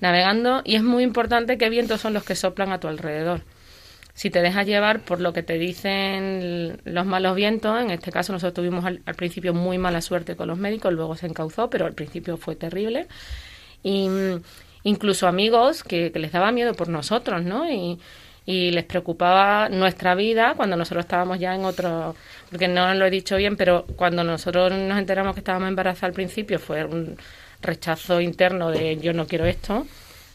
navegando y es muy importante qué vientos son los que soplan a tu alrededor. Si te dejas llevar por lo que te dicen los malos vientos, en este caso nosotros tuvimos al, al principio muy mala suerte con los médicos, luego se encauzó, pero al principio fue terrible. Y mm, incluso amigos que, que les daba miedo por nosotros, ¿no? Y, y les preocupaba nuestra vida cuando nosotros estábamos ya en otro, porque no lo he dicho bien, pero cuando nosotros nos enteramos que estábamos embarazadas al principio fue un rechazo interno de yo no quiero esto,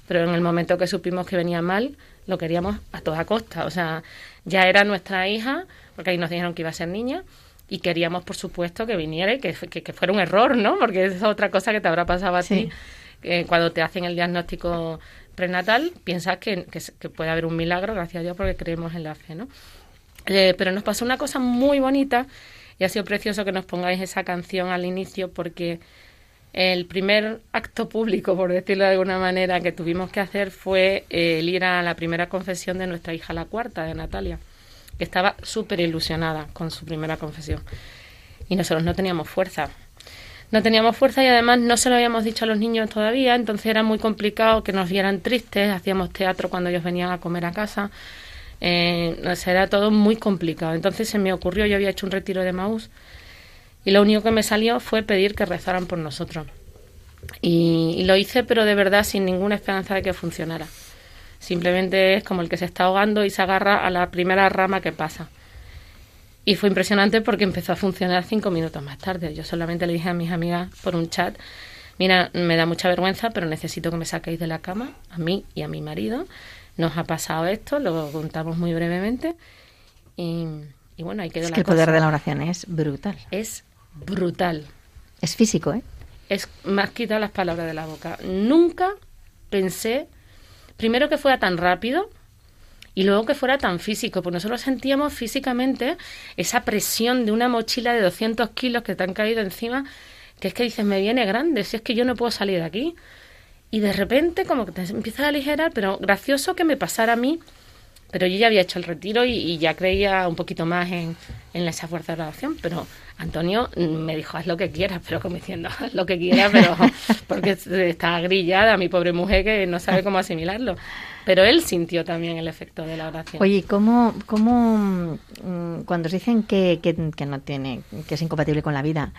pero en el momento que supimos que venía mal, lo queríamos a toda costa. O sea, ya era nuestra hija, porque ahí nos dijeron que iba a ser niña, y queríamos, por supuesto, que viniera y que, que, que fuera un error, ¿no? Porque es otra cosa que te habrá pasado a Sí. ti. Que cuando te hacen el diagnóstico prenatal, piensas que puede haber un milagro, gracias a Dios, porque creemos en la fe, ¿no? Eh, pero nos pasó una cosa muy bonita y ha sido precioso que nos pongáis esa canción al inicio porque el primer acto público, por decirlo de alguna manera, que tuvimos que hacer fue eh, el ir a la primera confesión de nuestra hija, la cuarta, de Natalia, que estaba súper ilusionada con su primera confesión. Y nosotros no teníamos fuerza. No teníamos fuerza y además no se lo habíamos dicho a los niños todavía, entonces era muy complicado que nos vieran tristes, hacíamos teatro cuando ellos venían a comer a casa. Eh, era todo muy complicado. Entonces se me ocurrió, yo había hecho un retiro de Maús y lo único que me salió fue pedir que rezaran por nosotros. Y, y lo hice, pero de verdad sin ninguna esperanza de que funcionara. Simplemente es como el que se está ahogando y se agarra a la primera rama que pasa. Y fue impresionante porque empezó a funcionar cinco minutos más tarde. Yo solamente le dije a mis amigas por un chat, mira, me da mucha vergüenza, pero necesito que me saquéis de la cama, a mí y a mi marido. Nos ha pasado esto, lo contamos muy brevemente. Y, y bueno, ahí quedó Es la que el cosa. poder de la oración es brutal. Es brutal. Es físico, ¿eh? Es, me has quitado las palabras de la boca. Nunca pensé, primero que fuera tan rápido y luego que fuera tan físico, porque nosotros sentíamos físicamente esa presión de una mochila de 200 kilos que te han caído encima, que es que dices, me viene grande, si es que yo no puedo salir de aquí. Y de repente como que te empiezas a aligerar, pero gracioso que me pasara a mí, pero yo ya había hecho el retiro y, y ya creía un poquito más en, en esa fuerza de oración, pero Antonio me dijo, haz lo que quieras, pero como diciendo, haz lo que quieras, pero porque está grillada mi pobre mujer que no sabe cómo asimilarlo. Pero él sintió también el efecto de la oración. Oye, ¿cómo, cómo mm, cuando os dicen que, que, que no tiene, que es incompatible con la vida,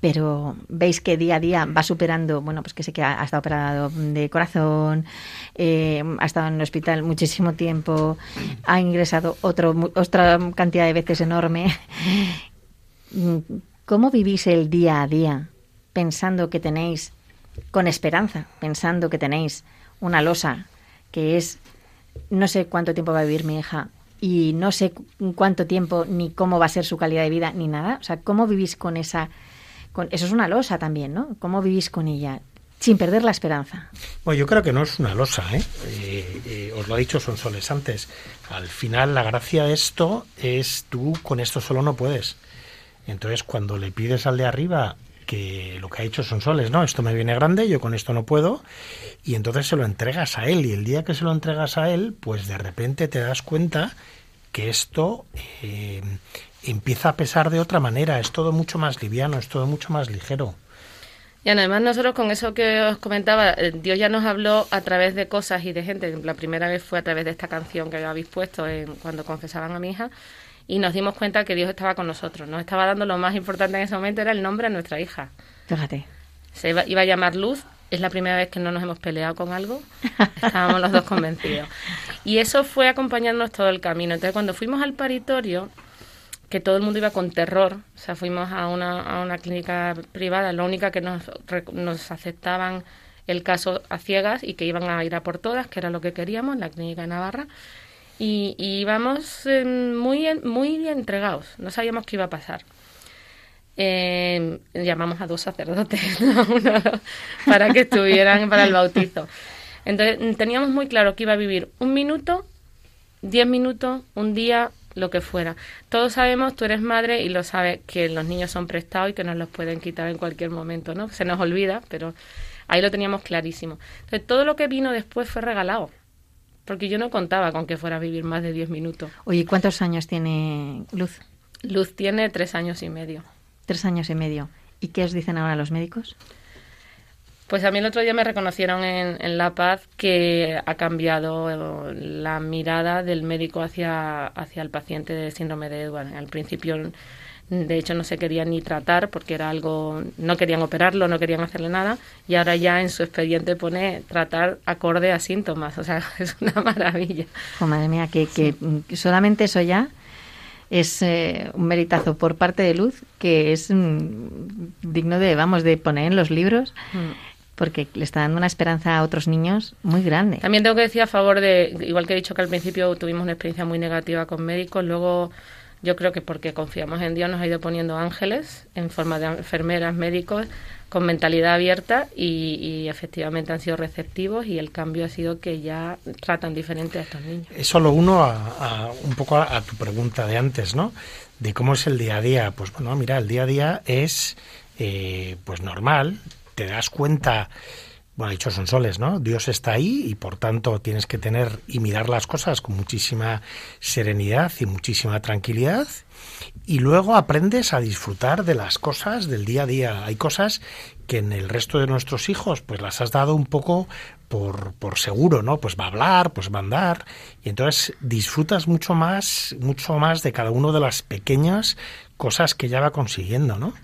pero veis que día a día va superando, bueno, pues que sé que ha, ha estado operado de corazón, eh, ha estado en el hospital muchísimo tiempo, ha ingresado otro, otra cantidad de veces enorme. ¿Cómo vivís el día a día pensando que tenéis, con esperanza, pensando que tenéis una losa que es no sé cuánto tiempo va a vivir mi hija y no sé cu- cuánto tiempo ni cómo va a ser su calidad de vida ni nada. O sea, ¿cómo vivís con esa... Con, eso es una losa también, ¿no? ¿Cómo vivís con ella? Sin perder la esperanza. Bueno, yo creo que no es una losa, ¿eh? Eh, eh, os lo ha dicho Sonsoles antes. Al final, la gracia de esto es tú con esto solo no puedes. Entonces, cuando le pides al de arriba que lo que ha hecho Sonsoles, no, esto me viene grande, yo con esto no puedo, y entonces se lo entregas a él, y el día que se lo entregas a él, pues de repente te das cuenta que esto eh, empieza a pesar de otra manera, es todo mucho más liviano, es todo mucho más ligero. Y además nosotros con eso que os comentaba, eh, Dios ya nos habló a través de cosas y de gente. La primera vez fue a través de esta canción que habéis puesto en, cuando confesaban a mi hija y nos dimos cuenta que Dios estaba con nosotros. Nos estaba dando lo más importante en ese momento, era el nombre de nuestra hija. Fíjate. Se iba, iba a llamar Luz. Es la primera vez que no nos hemos peleado con algo. Estábamos los dos convencidos. Y eso fue acompañarnos todo el camino. Entonces, cuando fuimos al paritorio, que todo el mundo iba con terror, o sea, fuimos a una, a una clínica privada, la única que nos, nos aceptaban el caso a ciegas y que iban a ir a por todas, que era lo que queríamos, la clínica de Navarra. Y, y íbamos eh, muy, muy entregados, no sabíamos qué iba a pasar. eh, llamamos a dos sacerdotes para que estuvieran para el bautizo. Entonces teníamos muy claro que iba a vivir un minuto, diez minutos, un día, lo que fuera. Todos sabemos, tú eres madre y lo sabes, que los niños son prestados y que nos los pueden quitar en cualquier momento, ¿no? Se nos olvida, pero ahí lo teníamos clarísimo. Entonces todo lo que vino después fue regalado. Porque yo no contaba con que fuera a vivir más de diez minutos. Oye, ¿cuántos años tiene Luz? Luz tiene tres años y medio. Tres años y medio. ¿Y qué os dicen ahora los médicos? Pues a mí el otro día me reconocieron en, en La Paz que ha cambiado la mirada del médico hacia, hacia el paciente de síndrome de Edwards. Al principio, de hecho, no se quería ni tratar porque era algo, no querían operarlo, no querían hacerle nada, y ahora ya en su expediente pone tratar acorde a síntomas. O sea, es una maravilla. Oh, madre mía, que, que solamente eso ya es eh, un meritazo por parte de Luz que es mm, digno de, vamos, de poner en los libros. Porque le está dando una esperanza a otros niños muy grande. También tengo que decir a favor de, igual que he dicho que al principio tuvimos una experiencia muy negativa con médicos, luego yo creo que porque confiamos en Dios nos ha ido poniendo ángeles en forma de enfermeras, médicos, con mentalidad abierta y, efectivamente han sido receptivos y el cambio ha sido que ya tratan diferente a estos niños. Eso lo uno a, a- un poco a, a tu pregunta de antes, ¿no? De cómo es el día a día. Pues bueno, mira, el día a día es eh, pues normal, te das cuenta, bueno, dicho son soles, ¿no? Dios está ahí y por tanto tienes que tener y mirar las cosas con muchísima serenidad y muchísima tranquilidad. Y luego aprendes a disfrutar de las cosas del día a día. Hay cosas que en el resto de nuestros hijos pues las has dado un poco por, por seguro, ¿no? Pues va a hablar, pues va a andar. Y entonces disfrutas mucho más, mucho más de cada una de las pequeñas cosas que ya va consiguiendo, ¿no?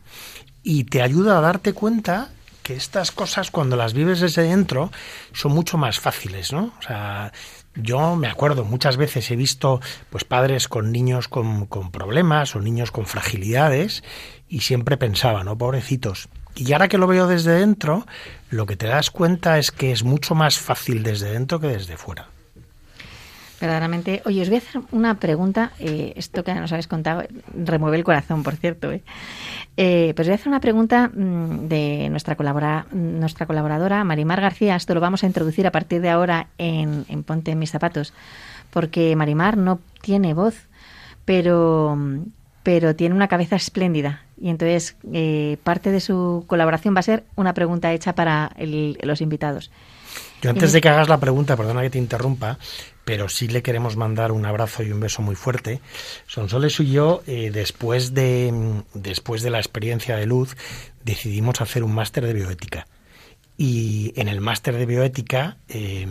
Y te ayuda a darte cuenta que estas cosas cuando las vives desde dentro son mucho más fáciles, ¿no? O sea, yo me acuerdo, muchas veces he visto pues padres con niños con, con problemas o niños con fragilidades y siempre pensaba, ¿no? Pobrecitos. Y ahora que lo veo desde dentro, lo que te das cuenta es que es mucho más fácil desde dentro que desde fuera. Verdaderamente. Oye, os voy a hacer una pregunta. eh, esto que nos habéis contado remueve el corazón, por cierto. ¿eh? Eh, pues voy a hacer una pregunta mm, de nuestra, colabora, nuestra colaboradora, Marimar García. Esto lo vamos a introducir a partir de ahora en, en Ponte en mis zapatos. Porque Marimar no tiene voz, pero, pero tiene una cabeza espléndida. Y entonces eh, parte de su colaboración va a ser una pregunta hecha para el- los invitados. Yo antes de que hagas la pregunta, perdona que te interrumpa, pero sí le queremos mandar un abrazo y un beso muy fuerte. Sonsoles y yo, eh, después, de, mm, después de la experiencia de Luz, decidimos hacer un máster de bioética. Y en el máster de bioética, eh,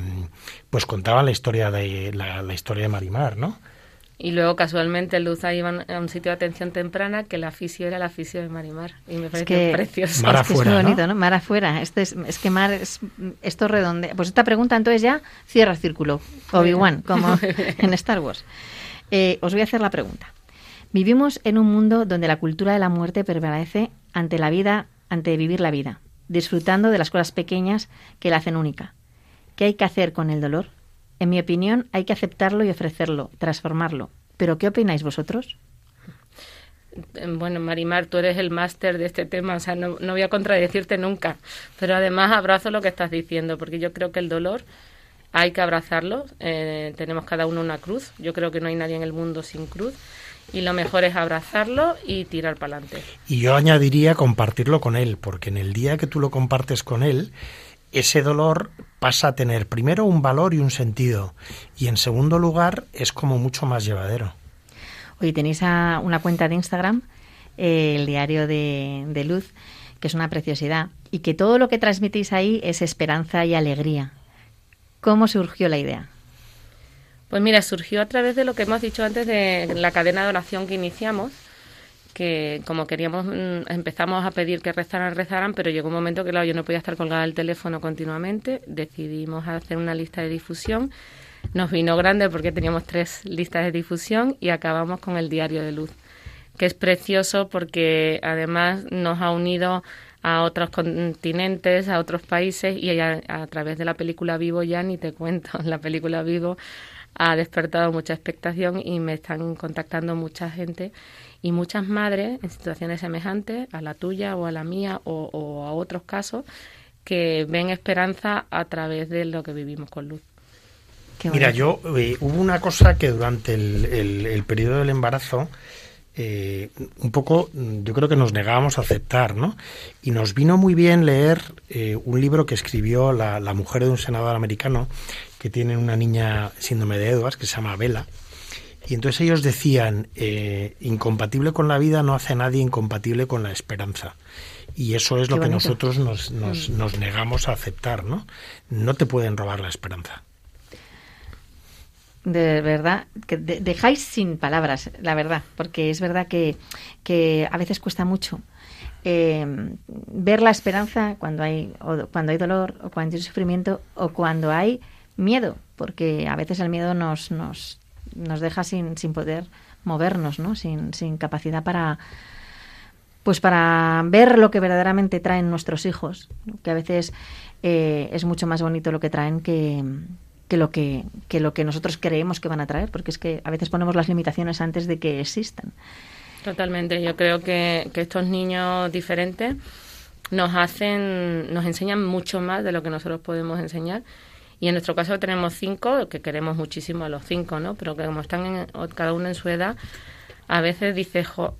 pues contaban la historia de la, la historia de Marimar, ¿no? Y luego casualmente Luz iba a un sitio de atención temprana que la fisio era la fisio de Marimar. Y me Es pareció que, precioso. Mar es, que es bonito, ¿no? Mar afuera. Este es, es que mar es, esto redondea. Pues esta pregunta entonces ya cierra el círculo. Obi-Wan, como en Star Wars. Eh, os voy a hacer la pregunta. Vivimos en un mundo donde la cultura de la muerte prevalece ante la vida, ante vivir la vida, disfrutando de las cosas pequeñas que la hacen única. ¿Qué hay que hacer con el dolor? En mi opinión, hay que aceptarlo y ofrecerlo, transformarlo. ¿Pero qué opináis vosotros? Bueno, Marimar, tú eres el máster de este tema, o sea, no, no voy a contradecirte nunca, pero además abrazo lo que estás diciendo, porque yo creo que el dolor hay que abrazarlo, eh, tenemos cada uno una cruz, yo creo que no hay nadie en el mundo sin cruz, y lo mejor es abrazarlo y tirar para adelante. Y yo añadiría compartirlo con él, porque en el día que tú lo compartes con él, ese dolor pasa a tener primero un valor y un sentido, y en segundo lugar es como mucho más llevadero. Oye, tenéis a- una cuenta de Instagram, eh, el diario de, de Luz, que es una preciosidad, y que todo lo que transmitís ahí es esperanza y alegría. ¿Cómo surgió la idea? Pues mira, surgió a través de lo que hemos dicho antes de la cadena de oración que iniciamos, que como queríamos, mm, empezamos a pedir que rezaran, rezaran, pero llegó un momento que, claro, yo no podía estar colgada del teléfono continuamente, decidimos hacer una lista de difusión, nos vino grande porque teníamos tres listas de difusión y acabamos con el diario de luz, que es precioso porque además nos ha unido a otros continentes, a otros países y a, a través de la película Vivo ya ni te cuento, la película Vivo ha despertado mucha expectación y me están contactando mucha gente y muchas madres en situaciones semejantes a la tuya o a la mía o, o a otros casos que ven esperanza a través de lo que vivimos con luz. Mira, yo eh, hubo una cosa que durante el, el- el periodo del embarazo eh, un poco, mm, yo creo que nos negábamos a aceptar, ¿no? Y nos vino muy bien leer eh, un libro que escribió la, la mujer de un senador americano que tiene una niña síndrome de Edwards que se llama Bella. Y entonces ellos decían, eh, incompatible con la vida no hace a nadie incompatible con la esperanza. Y eso es Qué lo que nosotros nos, nos, Mm. nos negamos a aceptar, ¿no? No te pueden robar la esperanza. De verdad, que de- dejáis sin palabras, la verdad, porque es verdad que, que a veces cuesta mucho eh, ver la esperanza cuando hay, o cuando hay dolor, o cuando hay sufrimiento, o cuando hay miedo, porque a veces el miedo nos, nos, nos deja sin, sin poder movernos, ¿no? sin, sin capacidad para, pues para ver lo que verdaderamente traen nuestros hijos, que a veces eh, es mucho más bonito lo que traen que, que lo que, que lo que nosotros creemos que van a traer, porque es que a veces ponemos las limitaciones antes de que existan. Totalmente. Yo creo que, que estos niños diferentes nos hacen, nos enseñan mucho más de lo que nosotros podemos enseñar. Y en nuestro caso tenemos cinco, que queremos muchísimo a los cinco, ¿no? Pero que como están en- cada uno en su edad, a veces dice, jo,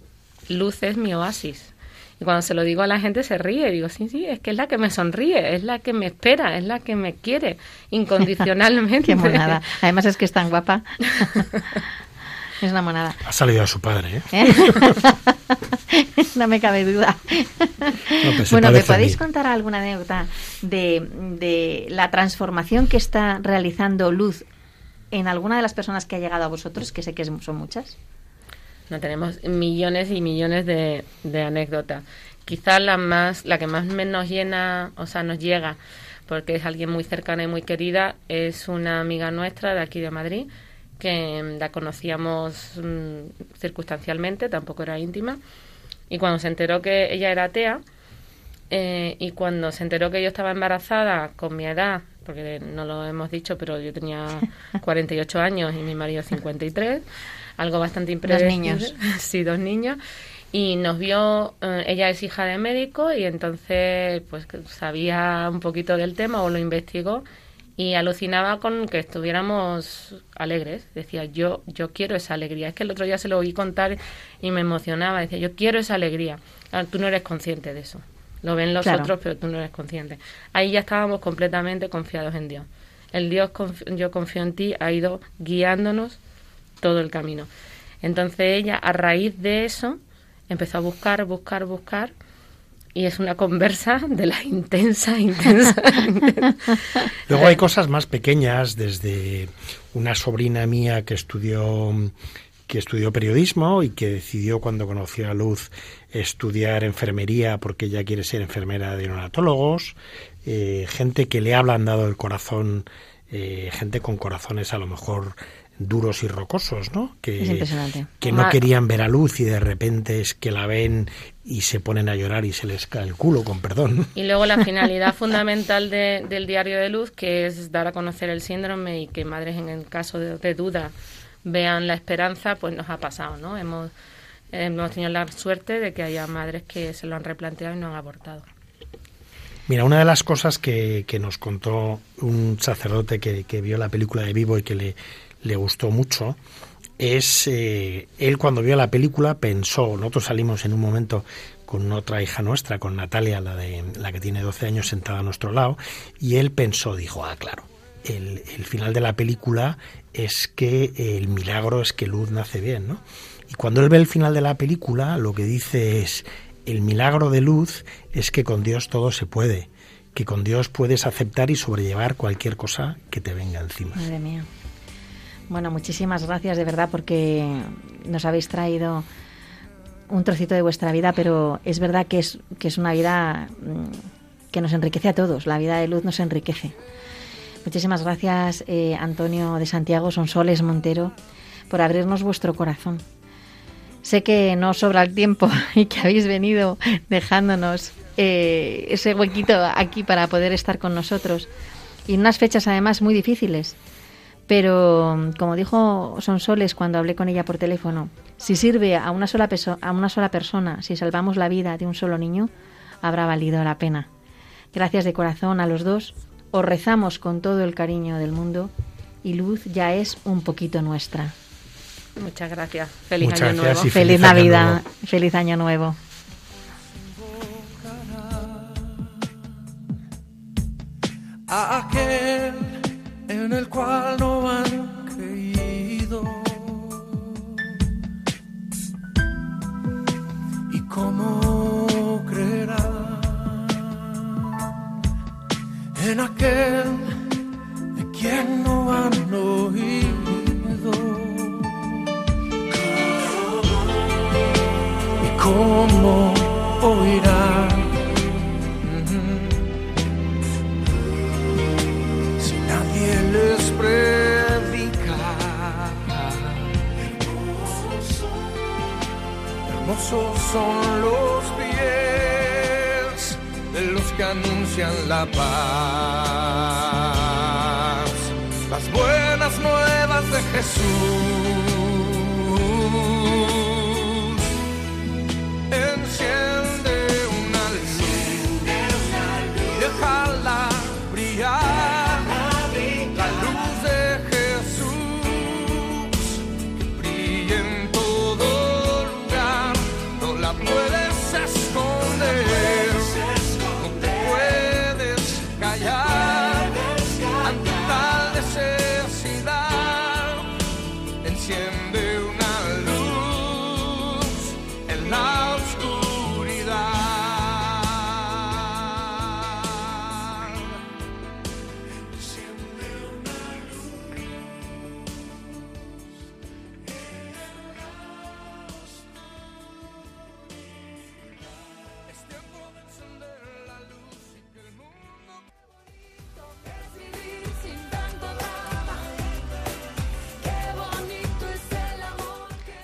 Luz es mi oasis. Y cuando se lo digo a la gente se ríe. Digo, sí, sí, es que es la que me sonríe, es la que me espera, es la que me quiere incondicionalmente. Qué monada. Además es que es tan guapa. es una monada. Ha salido a su padre, ¿eh? ¿Eh? no me cabe duda. pues bueno, ¿me podéis contar alguna anécdota de, de la transformación que está realizando Luz en alguna de las personas que ha llegado a vosotros, que sé que son muchas? No tenemos millones y millones de, de anécdotas. Quizás la más, la que más nos llena, o sea, nos llega, porque es alguien muy cercana y muy querida, es una amiga nuestra de aquí de Madrid, que mm, la conocíamos mm, circunstancialmente, tampoco era íntima, y cuando se enteró que ella era atea, eh, y cuando se enteró que yo estaba embarazada con mi edad, porque no lo hemos dicho, pero yo tenía 48 años y mi marido 53, algo bastante impredecible. niños. Sí, dos niños. Y nos vio, eh, ella es hija de médico y entonces pues sabía un poquito del tema o lo investigó y alucinaba con que estuviéramos alegres. Decía, yo, yo quiero esa alegría. Es que el otro día se lo oí contar y me emocionaba. Decía, yo quiero esa alegría. Tú no eres consciente de eso. Lo ven los Claro. otros, pero tú no eres consciente. Ahí ya estábamos completamente confiados en Dios. El Dios, conf- yo confío en ti, ha ido guiándonos todo el camino. Entonces ella, a raíz de eso, empezó a buscar, buscar, buscar. Y es una conversa de la intensa, intensa. Luego hay cosas más pequeñas, desde una sobrina mía que estudió que estudió periodismo y que decidió cuando conoció a Luz estudiar enfermería porque ella quiere ser enfermera de neonatólogos, eh, gente que le ha ablandado el corazón, eh, gente con corazones a lo mejor duros y rocosos, ¿no? Que, Es impresionante. que no Ma- querían ver a Luz y de repente es que la ven y se ponen a llorar y se les cae el culo, con perdón. Y luego la finalidad fundamental de- del diario de luz, que es dar a conocer el síndrome y que madres en el caso de, de duda vean la esperanza, pues nos ha pasado, ¿no? Hemos, hemos tenido la suerte de que haya madres que se lo han replanteado y no han abortado. Mira, una de las cosas que, que nos contó un sacerdote que, que vio la película de Vivo y que le, le gustó mucho es, eh, él cuando vio la película pensó, nosotros salimos en un momento con otra hija nuestra, con Natalia, la, de, la que tiene 12 años sentada a nuestro lado, y él pensó, dijo, ah, claro, el, el final de la película es que el milagro es que Luz nace bien, ¿no? Y cuando él ve el final de la película, lo que dice es, el milagro de Luz es que con Dios todo se puede, que con Dios puedes aceptar y sobrellevar cualquier cosa que te venga encima. Madre mía. Bueno, muchísimas gracias de verdad porque nos habéis traído un trocito de vuestra vida, pero es verdad que es, que es una vida mm, que nos enriquece a todos. La vida de luz nos enriquece. Muchísimas gracias, eh, Antonio de Santiago, Sonsoles Montero, por abrirnos vuestro corazón. Sé que no sobra el tiempo y que habéis venido dejándonos eh, ese huequito aquí para poder estar con nosotros. Y en unas fechas además muy difíciles Pero, como dijo Sonsoles cuando hablé con ella por teléfono, si sirve a una sola, peso- a una sola persona, si salvamos la vida de un solo niño, habrá valido la pena. Gracias de corazón a los dos. Os rezamos con todo el cariño del mundo y Luz ya es un poquito nuestra. Muchas gracias. Feliz Muchas año gracias nuevo. Feliz, año Navidad, nuevo. feliz año nuevo. a aquel en el cual no han creído. ¿Y cómo creerán en aquel de quien no han oído? ¿Y cómo oirán? Son los pies de los que anuncian la paz, las buenas nuevas de Jesús.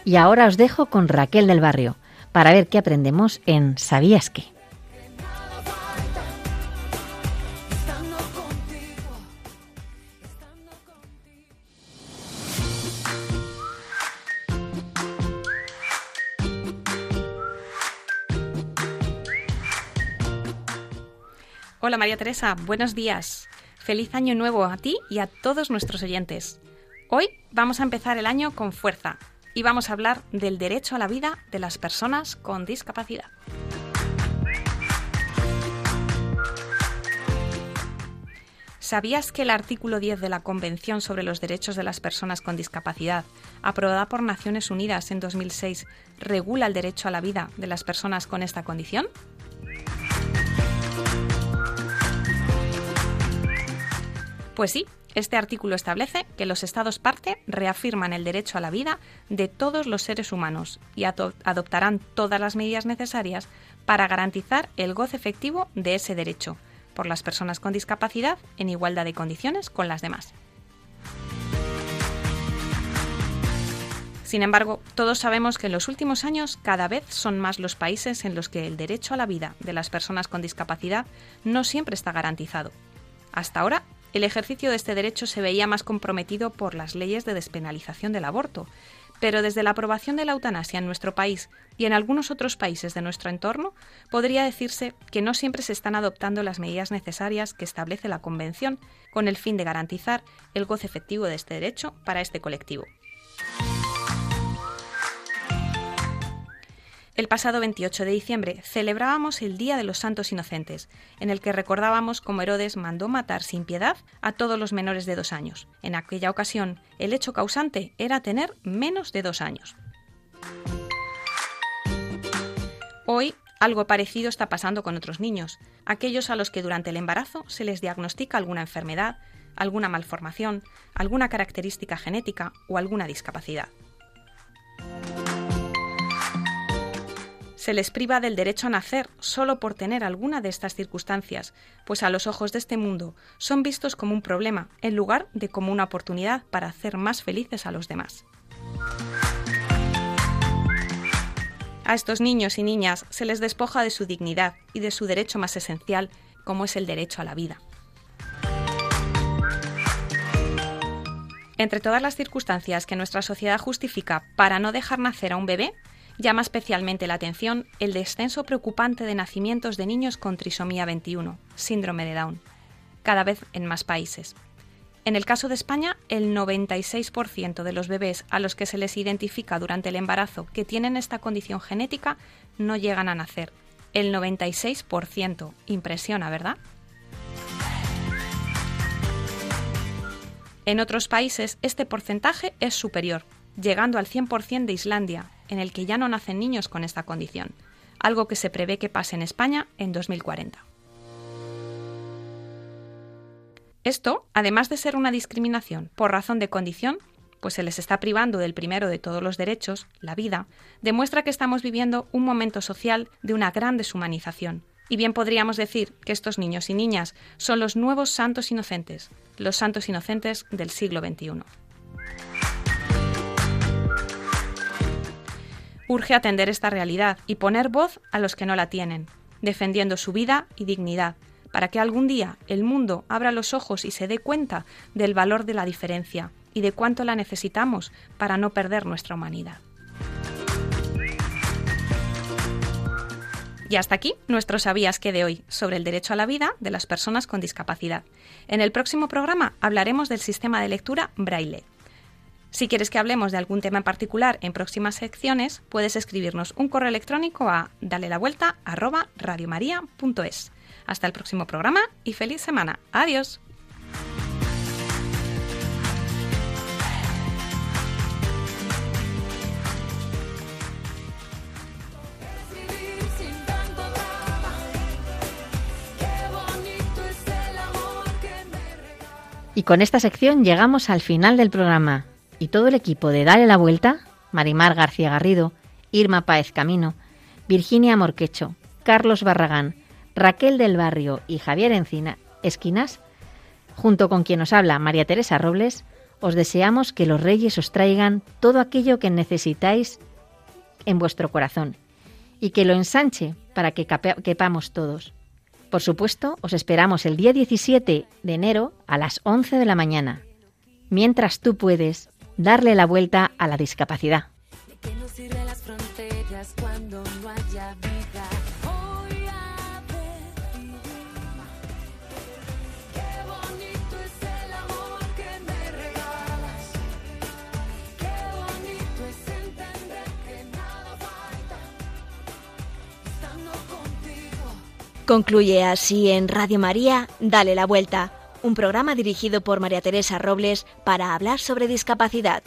Y ahora os dejo con Raquel del Barrio para ver qué aprendemos en ¿Sabías qué? Hola María Teresa, buenos días. Feliz año nuevo a ti y a todos nuestros oyentes. Hoy vamos a empezar el año con fuerza y vamos a hablar del derecho a la vida de las personas con discapacidad. ¿Sabías que el artículo 10 de la Convención sobre los Derechos de las Personas con Discapacidad, aprobada por Naciones Unidas en 2006, regula el derecho a la vida de las personas con esta condición? Pues sí, este artículo establece que los Estados parte reafirman el derecho a la vida de todos los seres humanos y ado- adoptarán todas las medidas necesarias para garantizar el goce efectivo de ese derecho por las personas con discapacidad en igualdad de condiciones con las demás. Sin embargo, todos sabemos que en los últimos años cada vez son más los países en los que el derecho a la vida de las personas con discapacidad no siempre está garantizado. Hasta ahora, el ejercicio de este derecho se veía más comprometido por las leyes de despenalización del aborto, pero desde la aprobación de la eutanasia en nuestro país y en algunos otros países de nuestro entorno, podría decirse que no siempre se están adoptando las medidas necesarias que establece la Convención con el fin de garantizar el goce efectivo de este derecho para este colectivo. El pasado 28 de diciembre celebrábamos el Día de los Santos Inocentes, en el que recordábamos cómo Herodes mandó matar sin piedad a todos los menores de dos años. En aquella ocasión, el hecho causante era tener menos de dos años. Hoy, algo parecido está pasando con otros niños, aquellos a los que durante el embarazo se les diagnostica alguna enfermedad, alguna malformación, alguna característica genética o alguna discapacidad. Se les priva del derecho a nacer solo por tener alguna de estas circunstancias, pues a los ojos de este mundo son vistos como un problema en lugar de como una oportunidad para hacer más felices a los demás. A estos niños y niñas se les despoja de su dignidad y de su derecho más esencial, como es el derecho a la vida. Entre todas las circunstancias que nuestra sociedad justifica para no dejar nacer a un bebé, llama especialmente la atención el descenso preocupante de nacimientos de niños con trisomía 21, síndrome de Down, cada vez en más países. En el caso de España, el 96% de los bebés a los que se les identifica durante el embarazo que tienen esta condición genética no llegan a nacer. El 96%. Impresiona, ¿verdad? En otros países este porcentaje es superior, llegando al 100% de Islandia, en el que ya no nacen niños con esta condición, algo que se prevé que pase en España en 2040. Esto, además de ser una discriminación por razón de condición, pues se les está privando del primero de todos los derechos, la vida, demuestra que estamos viviendo un momento social de una gran deshumanización. Y bien podríamos decir que estos niños y niñas son los nuevos santos inocentes, los santos inocentes del siglo XXI. Urge atender esta realidad y poner voz a los que no la tienen, defendiendo su vida y dignidad, para que algún día el mundo abra los ojos y se dé cuenta del valor de la diferencia y de cuánto la necesitamos para no perder nuestra humanidad. Y hasta aquí nuestro Sabías que de hoy sobre el derecho a la vida de las personas con discapacidad. En el próximo programa hablaremos del sistema de lectura Braille. Si quieres que hablemos de algún tema en particular en próximas secciones, puedes escribirnos un correo electrónico a dale la vuelta Hasta el próximo programa y feliz semana. Adiós. Y con esta sección llegamos al final del programa. Y todo el equipo de Dale la Vuelta, Marimar García Garrido, Irma Páez Camino, Virginia Morquecho, Carlos Barragán, Raquel del Barrio y Javier Encina Esquinas, junto con quien os habla María Teresa Robles, os deseamos que los reyes os traigan todo aquello que necesitáis en vuestro corazón y que lo ensanche para que quepamos todos. Por supuesto, os esperamos el día 17 de enero a las 11 de la mañana, mientras tú puedes darle la vuelta a la discapacidad. Concluye así en Radio María, Dale la Vuelta, un programa dirigido por María Teresa Robles para hablar sobre discapacidad.